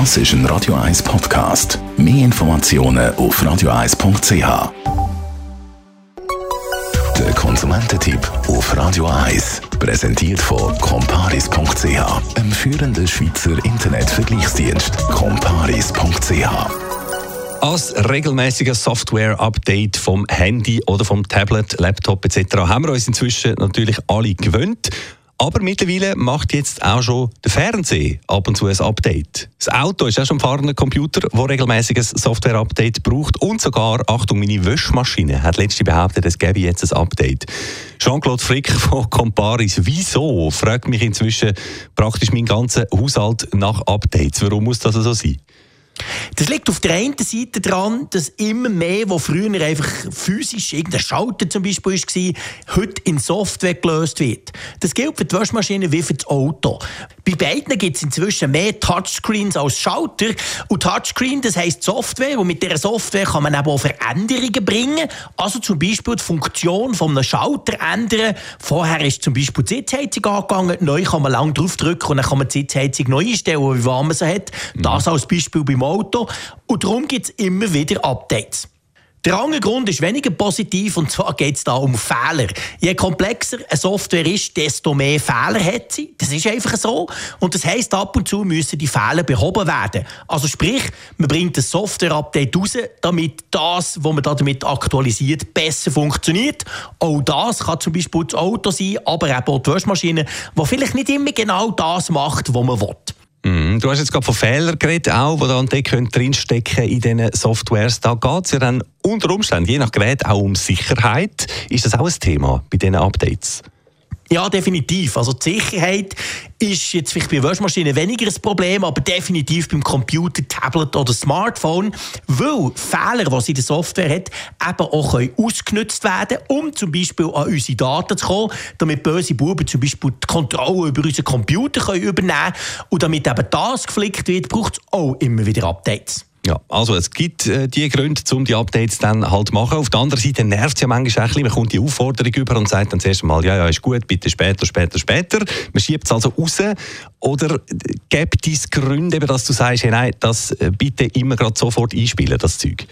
Das ist ein Radio 1 Podcast. Mehr Informationen auf radio1.ch. Der Konsumententipp auf Radio 1 präsentiert von comparis.ch, einem führenden Schweizer Internetvergleichsdienst. comparis.ch als regelmäßiger Software-Update vom Handy oder vom Tablet, Laptop etc. haben wir uns inzwischen natürlich alle gewöhnt. Aber mittlerweile macht jetzt auch schon der Fernseher ab und zu ein Update. Das Auto ist auch schon ein fahrender Computer, der regelmäßig ein Software-Update braucht. Und sogar, Achtung, meine Wäschmaschine hat letztens behauptet, es gäbe jetzt ein Update. Jean-Claude Frick von Comparis, wieso, fragt mich inzwischen praktisch mein ganzer Haushalt nach Updates. Warum muss das so sein? Das liegt auf der einen Seite daran, dass immer mehr, wo früher einfach physisch irgendein Schalter zum Beispiel war, heute in Software gelöst wird. Das gilt für die Waschmaschine wie für das Auto. Bei beiden gibt es inzwischen mehr Touchscreens als Schalter. Und Touchscreen, das heisst Software. Und mit dieser Software kann man eben auch Veränderungen bringen. Also zum Beispiel die Funktion von einem Schalter ändern. Vorher ist zum Beispiel die Sitzheizung angegangen. Neu kann man lang draufdrücken und dann kann man die Sitzheizung neu einstellen, wie warm man sie hat. Das als Beispiel beim Auto. Und darum gibt es immer wieder Updates. Der andere Grund ist weniger positiv, und zwar geht es da um Fehler. Je komplexer eine Software ist, desto mehr Fehler hat sie. Das ist einfach so. Und das heisst, ab und zu müssen die Fehler behoben werden. Also sprich, man bringt ein Software-Update raus, damit das, was man damit aktualisiert, besser funktioniert. Auch das kann zum Beispiel das Auto sein, aber auch die Waschmaschine, die vielleicht nicht immer genau das macht, was man will. Mhm. Du hast jetzt gerade von Fehlern geredet, auch, die dann drinstecken in diesen Softwares. Da geht es ja dann unter Umständen, je nach Gerät, auch um Sicherheit. Ist das auch ein Thema bei diesen Updates? Ja, definitiv. Also die Sicherheit ist jetzt vielleicht bei Waschmaschinen weniger ein Problem, aber definitiv beim Computer, Tablet oder Smartphone, weil Fehler, die sie in der Software hat, eben auch können ausgenutzt werden um zum Beispiel an unsere Daten zu kommen, damit böse Buben zum Beispiel die Kontrolle über unseren Computer können übernehmen können. Und damit eben das geflickt wird, braucht es auch immer wieder Updates. Ja, also es gibt äh, die Gründe, um die Updates dann halt machen. Auf der anderen Seite nervt es ja manchmal ein bisschen. Man kommt die Aufforderung über und sagt dann zuerst mal, ja, ja, ist gut, bitte später, später, später. Man schiebt es also raus. Oder gibt es Gründe, dass du sagst, hey, nein, das äh, bitte immer gerade sofort einspielen, das Zeug?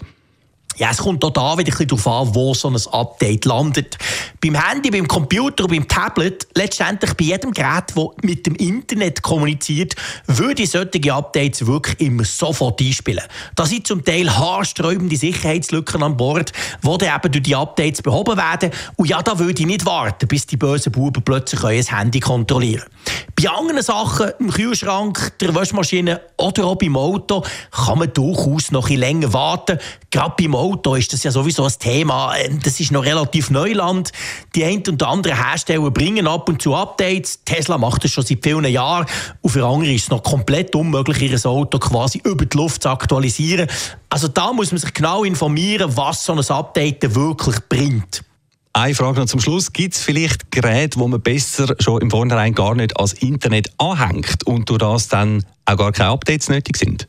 Ja, es kommt auch da wieder ein darauf an, wo so ein Update landet. Beim Handy, beim Computer und beim Tablet, letztendlich bei jedem Gerät, das mit dem Internet kommuniziert, würde ich solche Updates wirklich immer sofort einspielen. Da sind zum Teil haarsträubende Sicherheitslücken an Bord, die dann eben durch die Updates behoben werden. Und ja, da würde ich nicht warten, bis die bösen Buben plötzlich ein Handy kontrollieren können. Bei anderen Sachen, im Kühlschrank, der Waschmaschine oder auch beim Auto, kann man durchaus noch ein länger warten. Gerade beim Auto ist das ja sowieso ein Thema. Das ist noch relativ Neuland. Die ein und anderen Hersteller bringen ab und zu Updates. Tesla macht das schon seit vielen Jahren. Und für andere ist es noch komplett unmöglich, ihr Auto quasi über die Luft zu aktualisieren. Also da muss man sich genau informieren, was so ein Update wirklich bringt. Eine Frage noch zum Schluss. Gibt es vielleicht Geräte, wo man besser schon im Vornherein gar nicht als Internet anhängt und durch das dann auch gar keine Updates nötig sind?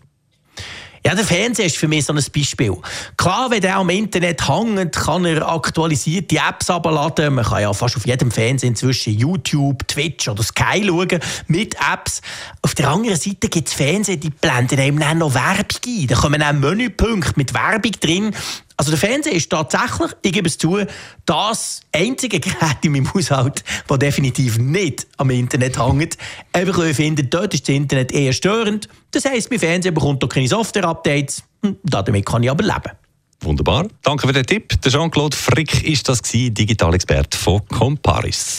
Ja, der Fernseher ist für mich so ein Beispiel. Klar, wenn der am Internet hängt, kann er aktualisierte Apps abladen. Man kann ja fast auf jedem Fernseher inzwischen YouTube, Twitch oder Sky schauen mit Apps. Auf der anderen Seite gibt es Fernseher, die blenden einem dann noch Werbung ein. Da kommen auch Menüpunkte mit Werbung drin. Also der Fernseher ist tatsächlich, ich gebe es zu, das einzige Gerät in meinem Haushalt, das definitiv nicht am Internet hängt. Einfach weil ich finde, dort ist das Internet eher störend. Das heisst, mein Fernseher bekommt auch keine Software-Updates. Hm, damit kann ich aber leben. Wunderbar. Danke für den Tipp. Der Jean-Claude Frick ist das Digitalexperte von Comparis.